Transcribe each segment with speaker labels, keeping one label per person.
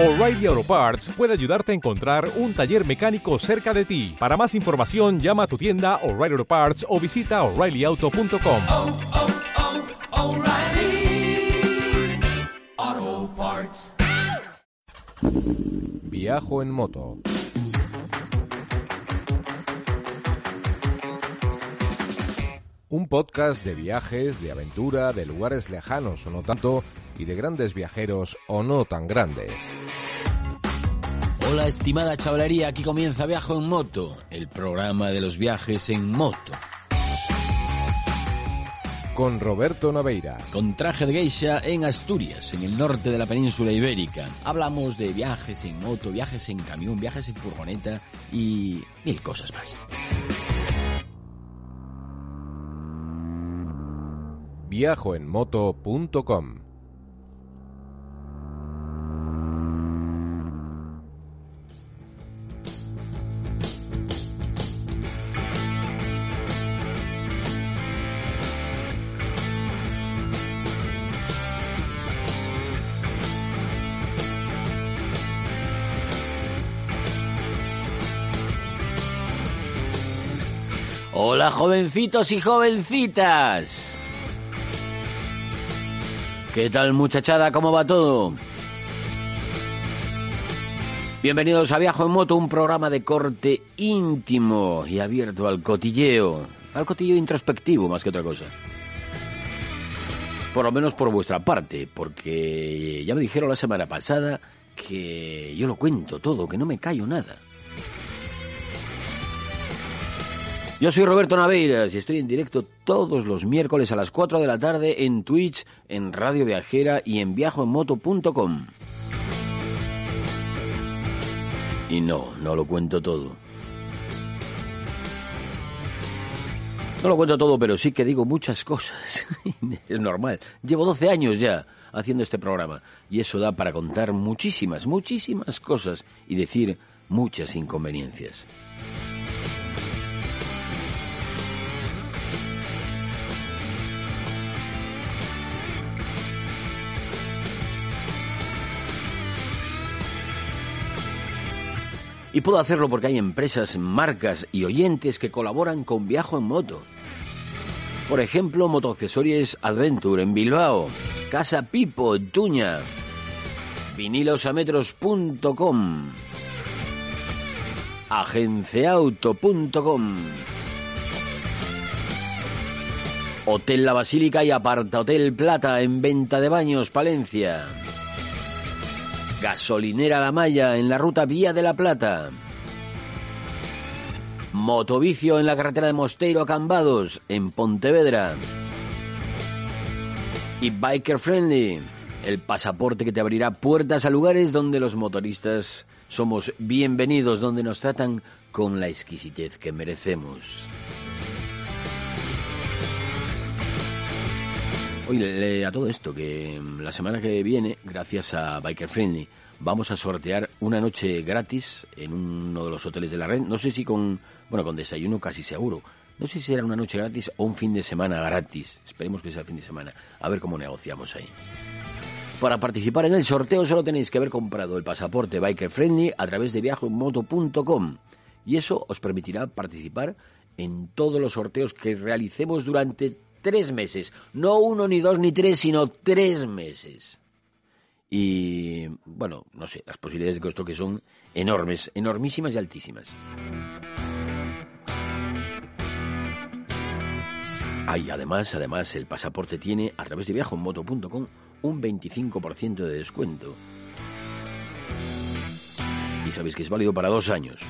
Speaker 1: O'Reilly Auto Parts puede ayudarte a encontrar un taller mecánico cerca de ti. Para más información, llama a tu tienda O'Reilly Auto Parts o visita oreillyauto.com.
Speaker 2: oh, oh, Parts.
Speaker 3: Viajo en moto. Un podcast de viajes, de aventura, de lugares lejanos o no tanto, y de grandes viajeros o no tan grandes.
Speaker 4: Hola estimada chavalería, aquí comienza Viajo en Moto, el programa de los viajes en moto.
Speaker 3: Con Roberto Naveiras.
Speaker 4: Con traje de geisha en Asturias, en el norte de la península ibérica. Hablamos de viajes en moto, viajes en camión, viajes en furgoneta y mil cosas más.
Speaker 3: Viajoenmoto.com
Speaker 4: Hola jovencitos y jovencitas. ¿Qué tal muchachada? ¿Cómo va todo? Bienvenidos a Viajo en Moto, un programa de corte íntimo y abierto al cotilleo, al cotilleo introspectivo más que otra cosa. Por lo menos por vuestra parte, porque ya me dijeron la semana pasada que yo lo cuento todo, que no me callo nada. Yo soy Roberto Naveiras y estoy en directo todos los miércoles a las 4 de la tarde en Twitch, en Radio Viajera y en viajoenmoto.com. Y no, no lo cuento todo. No lo cuento todo, pero sí que digo muchas cosas. es normal. Llevo 12 años ya haciendo este programa y eso da para contar muchísimas, muchísimas cosas y decir muchas inconveniencias. Y puedo hacerlo porque hay empresas, marcas y oyentes que colaboran con Viajo en Moto. Por ejemplo, Motoaccesorios Adventure en Bilbao, Casa Pipo Tuña, vinilosametros.com, agenciauto.com, Hotel La Basílica y Aparta Hotel Plata en Venta de Baños, Palencia. Gasolinera La Maya en la ruta Vía de la Plata. Motovicio en la carretera de Mosteiro a Cambados, en Pontevedra. Y Biker Friendly, el pasaporte que te abrirá puertas a lugares donde los motoristas somos bienvenidos, donde nos tratan con la exquisitez que merecemos. Oye, a todo esto, que la semana que viene, gracias a Biker Friendly, vamos a sortear una noche gratis en uno de los hoteles de la red. No sé si con, bueno, con desayuno casi seguro. No sé si será una noche gratis o un fin de semana gratis. Esperemos que sea el fin de semana. A ver cómo negociamos ahí. Para participar en el sorteo solo tenéis que haber comprado el pasaporte Biker Friendly a través de viajomoto.com y eso os permitirá participar en todos los sorteos que realicemos durante tres meses. No uno, ni dos, ni tres, sino tres meses. Y bueno, no sé, las posibilidades de esto que son enormes, enormísimas y altísimas. Hay además, además, el pasaporte tiene a través de viajomoto.com un 25% de descuento. Y sabéis que es válido para dos años.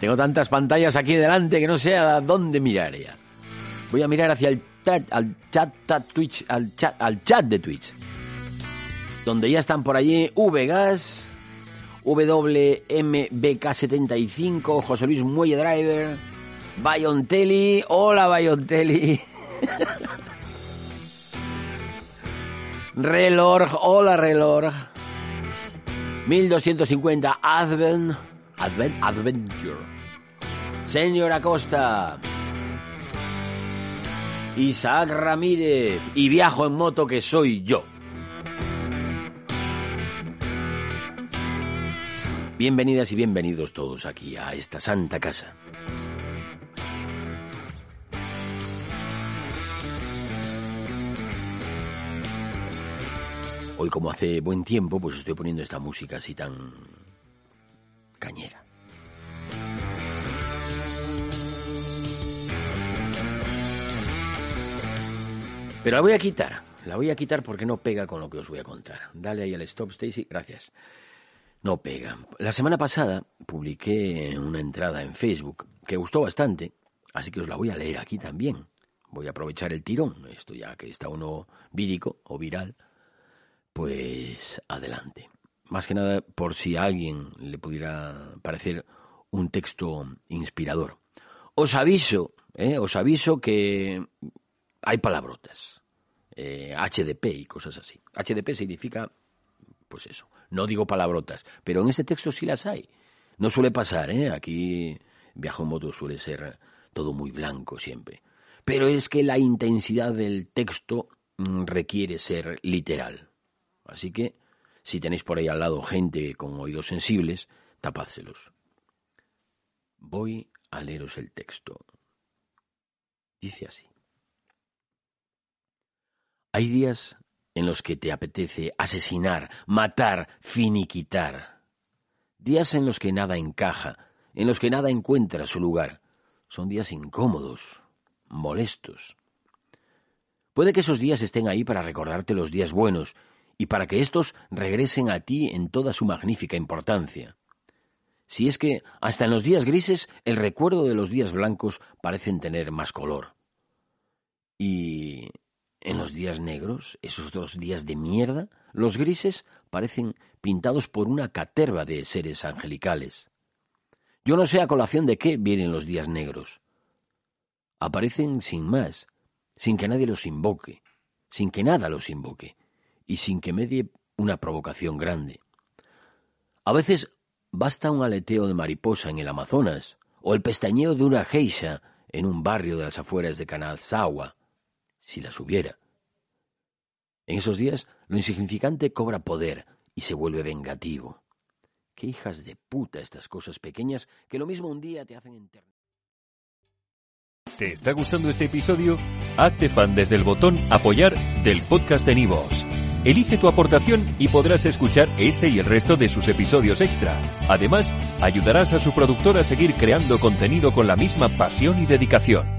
Speaker 4: Tengo tantas pantallas aquí delante que no sé a dónde mirar ya. Voy a mirar hacia el chat, al chat, al chat, al chat de Twitch. Donde ya están por allí Vgas, WMBK75, José Luis Muelle Driver, Bayontelli. Hola Bayontelli. Reloj, hola reloj. 1250 Advent, Advent, Adventure. Señor Acosta. Isaac Ramírez. Y viajo en moto que soy yo. Bienvenidas y bienvenidos todos aquí a esta santa casa. Hoy como hace buen tiempo, pues estoy poniendo esta música así tan Pero la voy a quitar, la voy a quitar porque no pega con lo que os voy a contar. Dale ahí al stop, Stacy, gracias. No pega. La semana pasada publiqué una entrada en Facebook que gustó bastante, así que os la voy a leer aquí también. Voy a aprovechar el tirón, esto ya que está uno vírico o viral, pues adelante. Más que nada por si a alguien le pudiera parecer un texto inspirador. Os aviso, eh, os aviso que hay palabrotas, eh, HDP y cosas así. HDP significa, pues eso, no digo palabrotas, pero en este texto sí las hay. No suele pasar, ¿eh? Aquí viajo en moto suele ser todo muy blanco siempre. Pero es que la intensidad del texto mm, requiere ser literal. Así que, si tenéis por ahí al lado gente con oídos sensibles, tapádselos. Voy a leeros el texto. Dice así. Hay días en los que te apetece asesinar, matar, finiquitar. Días en los que nada encaja, en los que nada encuentra su lugar. Son días incómodos, molestos. Puede que esos días estén ahí para recordarte los días buenos y para que éstos regresen a ti en toda su magnífica importancia. Si es que hasta en los días grises el recuerdo de los días blancos parecen tener más color. Y en los días negros, esos dos días de mierda, los grises parecen pintados por una caterva de seres angelicales. Yo no sé a colación de qué vienen los días negros. Aparecen sin más, sin que nadie los invoque, sin que nada los invoque, y sin que medie una provocación grande. A veces basta un aleteo de mariposa en el Amazonas, o el pestañeo de una geisha en un barrio de las afueras de Kanazawa, si las hubiera. En esos días lo insignificante cobra poder y se vuelve vengativo. Qué hijas de puta estas cosas pequeñas que lo mismo un día te hacen enterrar.
Speaker 5: ¿Te está gustando este episodio? Hazte fan desde el botón apoyar del podcast de Nivos. Elige tu aportación y podrás escuchar este y el resto de sus episodios extra. Además, ayudarás a su productor a seguir creando contenido con la misma pasión y dedicación.